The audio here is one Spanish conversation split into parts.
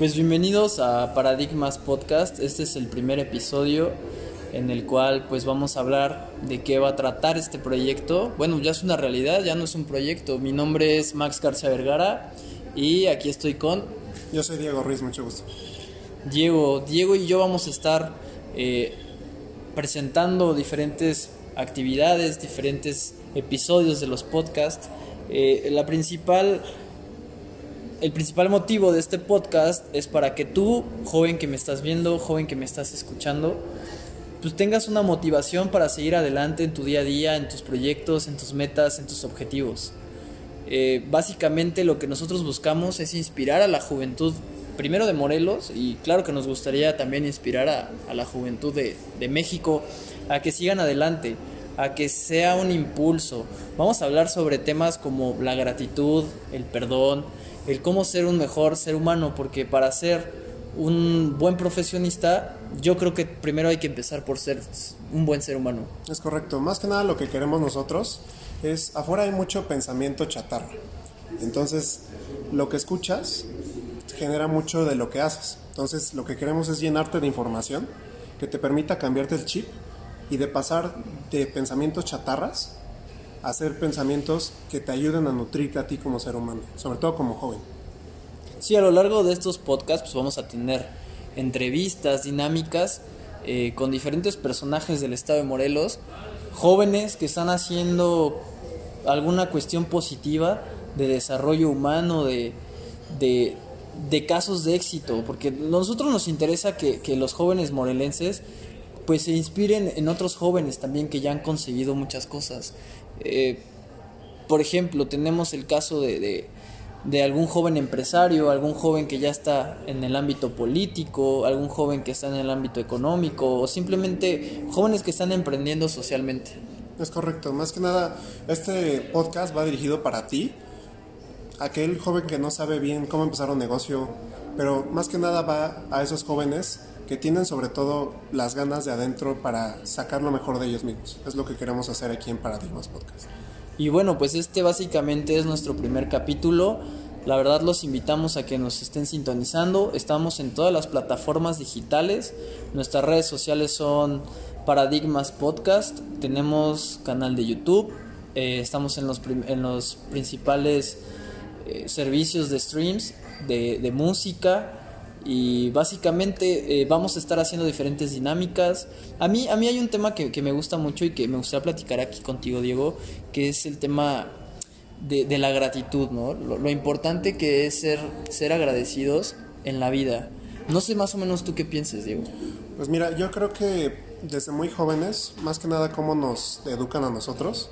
Pues bienvenidos a Paradigmas Podcast. Este es el primer episodio en el cual pues vamos a hablar de qué va a tratar este proyecto. Bueno, ya es una realidad, ya no es un proyecto. Mi nombre es Max García Vergara y aquí estoy con Yo soy Diego Ruiz, mucho gusto. Diego. Diego y yo vamos a estar eh, presentando diferentes actividades, diferentes episodios de los podcasts. Eh, la principal el principal motivo de este podcast es para que tú, joven que me estás viendo, joven que me estás escuchando, pues tengas una motivación para seguir adelante en tu día a día, en tus proyectos, en tus metas, en tus objetivos. Eh, básicamente lo que nosotros buscamos es inspirar a la juventud, primero de Morelos, y claro que nos gustaría también inspirar a, la juventud de México a que sigan adelante, a que sea un impulso. Vamos a hablar sobre temas como la gratitud, el perdón, el cómo ser un mejor ser humano, porque para ser un buen profesionista, yo creo que primero hay que empezar por ser un buen ser humano. Es correcto. Más que nada lo que queremos nosotros es, afuera hay mucho pensamiento chatarra. Entonces, lo que escuchas genera mucho de lo que haces. Entonces, lo que queremos es llenarte de información que te permita cambiarte el chip y de pasar de pensamientos chatarras hacer pensamientos que te ayuden a nutrirte a ti como ser humano, sobre todo como joven. Sí, a lo largo de estos podcasts pues vamos a tener entrevistas dinámicas eh, con diferentes personajes del estado de Morelos, jóvenes que están haciendo alguna cuestión positiva de desarrollo humano, de, de, de casos de éxito, porque a nosotros nos interesa que, que, los jóvenes morelenses pues se inspiren en otros jóvenes también que ya han conseguido muchas cosas. Eh, por ejemplo, tenemos el caso de, de de algún joven empresario, algún joven que ya está en el ámbito político, algún joven que está en el ámbito económico o simplemente jóvenes que están emprendiendo socialmente. Es correcto, más que nada este podcast va dirigido para ti, aquel joven que no sabe bien cómo empezar un negocio, pero más que nada va a esos jóvenes que tienen sobre todo las ganas de adentro para sacar lo mejor de ellos mismos. Es lo que queremos hacer aquí en Paradigmas Podcast. Y bueno, pues este básicamente es nuestro primer capítulo. La verdad los invitamos a que nos estén sintonizando. Estamos en todas las plataformas digitales. Nuestras redes sociales son Paradigmas Podcast. Tenemos canal de YouTube. Eh, estamos en los, en los principales eh, servicios de streams de, de música y básicamente eh, vamos a estar haciendo diferentes dinámicas. A mí, a mí hay un tema que, que, me gusta mucho y que me gustaría platicar aquí contigo, Diego, que es el tema de, de la gratitud, ¿no? Lo, lo, importante que es ser, ser agradecidos en la vida. No sé más o menos tú qué piensas, Diego. Pues mira, yo creo que desde muy jóvenes, más que nada cómo nos educan a nosotros,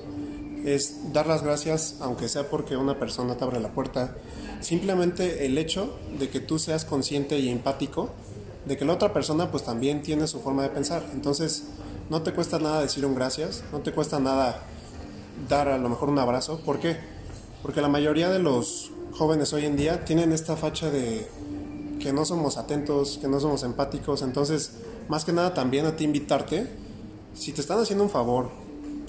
es dar las gracias, aunque sea porque una persona te abre la puerta, simplemente el hecho de que tú seas consciente y empático de que la otra persona pues también tiene su forma de pensar. Entonces, no te cuesta nada decir un gracias, no te cuesta nada dar a lo mejor un abrazo. ¿Por qué? Porque la mayoría de los jóvenes hoy en día tienen esta facha de que no somos atentos, que no somos empáticos. Entonces, más que nada también a ti invitarte, si te están haciendo un favor,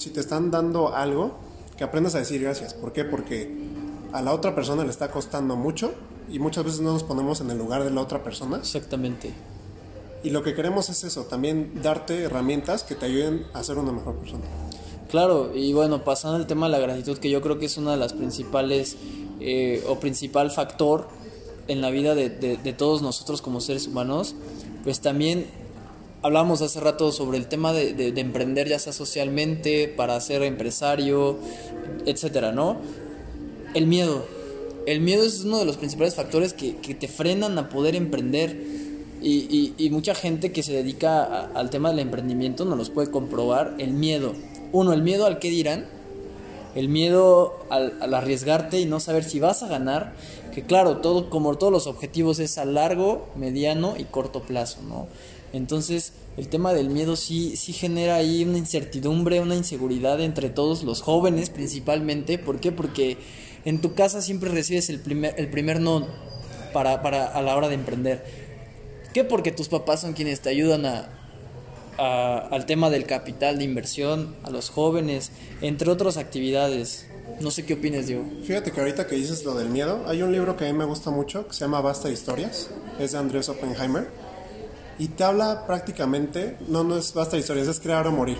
si te están dando algo, que aprendas a decir gracias. ¿Por qué? Porque a la otra persona le está costando mucho y muchas veces no nos ponemos en el lugar de la otra persona. Exactamente. Y lo que queremos es eso, también darte herramientas que te ayuden a ser una mejor persona. Claro, y bueno, pasando al tema de la gratitud, que yo creo que es una de las principales eh, o principal factor en la vida de, de, de todos nosotros como seres humanos, pues también hablamos hace rato sobre el tema de, de, de, emprender ya sea socialmente, para ser empresario, etcétera, ¿no? El miedo. El miedo es uno de los principales factores que, que te frenan a poder emprender. Y, y, y mucha gente que se dedica a, al tema del emprendimiento no los puede comprobar. El miedo. Uno, el miedo al que dirán. El miedo al, al arriesgarte y no saber si vas a ganar. Que claro, todo, como todos los objetivos es a largo, mediano y corto plazo, ¿no? Entonces, el tema del miedo sí, sí genera ahí una incertidumbre, una inseguridad entre todos los jóvenes principalmente. ¿Por qué? Porque en tu casa siempre recibes el primer, el primer no para, para a la hora de emprender. ¿Qué? Porque tus papás son quienes te ayudan a, al tema del capital de inversión, a los jóvenes, entre otras actividades. No sé qué opinas, Diego. Fíjate que ahorita que dices lo del miedo, hay un libro que a mí me gusta mucho que se llama Basta Historias, es de Andrés Oppenheimer, y te habla prácticamente, no, no es Basta Historias, es Crear o Morir.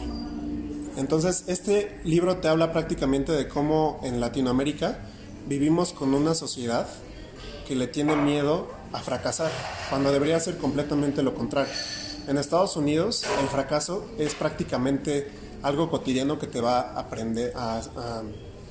Entonces, este libro te habla prácticamente de cómo en Latinoamérica vivimos con una sociedad que le tiene miedo a fracasar, cuando debería ser completamente lo contrario. En Estados Unidos, el fracaso es prácticamente algo cotidiano que te va a aprender a,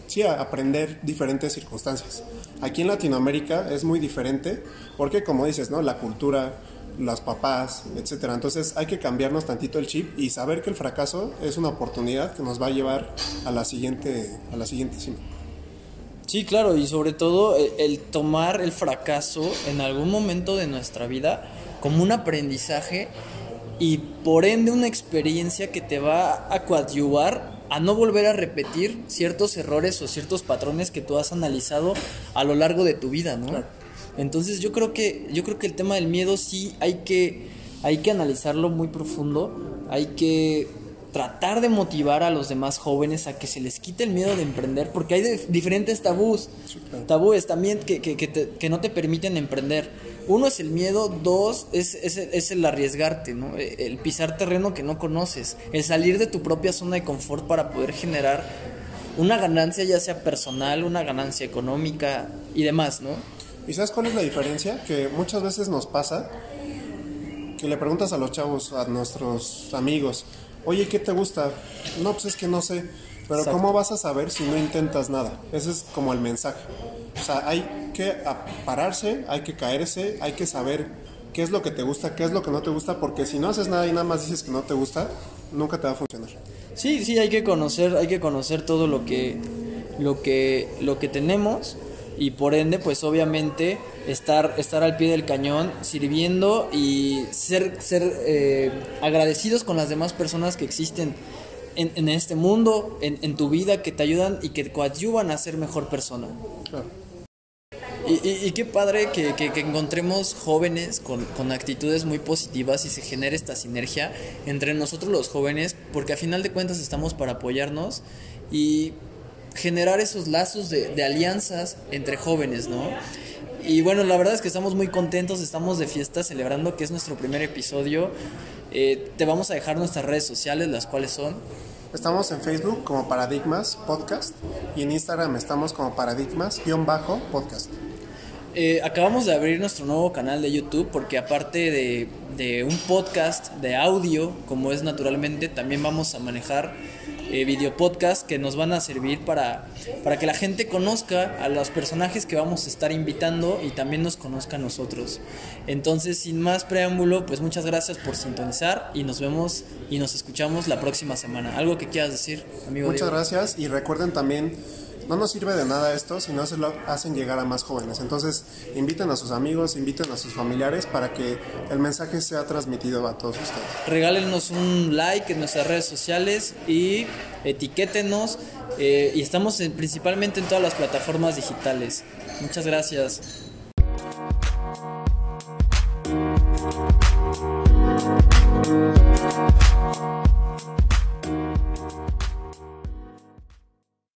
sí, a aprender diferentes circunstancias. Aquí en Latinoamérica es muy diferente porque como dices, ¿no? La cultura, las papás, etcétera. Entonces hay que cambiarnos tantito el chip y saber que el fracaso es una oportunidad que nos va a llevar a la siguiente a la siguiente cima. Sí, claro, y sobre todo el, el tomar el fracaso en algún momento de nuestra vida como un aprendizaje y por ende una experiencia que te va a coadyuvar a no volver a repetir ciertos errores o ciertos patrones que tú has analizado a lo largo de tu vida, ¿no? Entonces yo creo que yo creo que el tema del miedo sí hay que hay que analizarlo muy profundo, hay que tratar de motivar a los demás jóvenes a que se les quite el miedo de emprender, porque hay diferentes tabús, tabúes también que, que, que no te permiten emprender uno es el miedo, dos es, es, el arriesgarte, ¿no? E, el pisar terreno que no conoces, el salir de tu propia zona de confort para poder generar una ganancia ya sea personal, una ganancia económica y demás, ¿no? ¿Y sabes cuál es la diferencia? Que muchas veces nos pasa que le preguntas a los chavos, a nuestros amigos, oye, ¿qué te gusta? No, pues es que no sé. Pero ¿cómo vas a saber si no intentas nada? Ese es como el mensaje. O sea, hay que pararse, hay que caerse, hay que saber qué es lo que te gusta, qué es lo que no te gusta, porque si no haces nada y nada más dices que no te gusta, nunca te va a funcionar. Sí, sí, hay que conocer, hay que conocer todo lo que, lo que, lo que tenemos y por ende, pues obviamente estar, estar al pie del cañón, sirviendo y ser, ser eh, agradecidos con las demás personas que existen en, este mundo, en, tu vida, que te ayudan y que coadyuvan a ser mejor persona. Y, qué padre que, encontremos jóvenes con, con, actitudes muy positivas y se genere esta sinergia entre nosotros los jóvenes, porque a final de cuentas estamos para apoyarnos y generar esos lazos de, alianzas entre jóvenes, ¿no? Y bueno, la verdad es que estamos muy contentos, estamos de fiesta celebrando que es nuestro primer episodio. Eh, te vamos a dejar nuestras redes sociales, las cuales son... Estamos en Facebook como Paradigmas Podcast y en Instagram estamos como Paradigmas-podcast. Eh, acabamos de abrir nuestro nuevo canal de YouTube porque aparte de, de un podcast de audio, como es naturalmente, también vamos a manejar eh, video podcast que nos van a servir para, para que la gente conozca a los personajes que vamos a estar invitando y también nos conozca a nosotros. Entonces, sin más preámbulo, pues muchas gracias por sintonizar y nos vemos y nos escuchamos la próxima semana. ¿Algo que quieras decir, amigo? Muchas gracias y recuerden también no nos sirve de nada esto si no se lo hacen llegar a más jóvenes. Entonces, inviten a sus amigos, inviten a sus familiares para que el mensaje sea transmitido a todos ustedes. Regálenos un like en nuestras redes sociales y etiquétenos. Eh, y estamos principalmente en todas las plataformas digitales. Muchas gracias.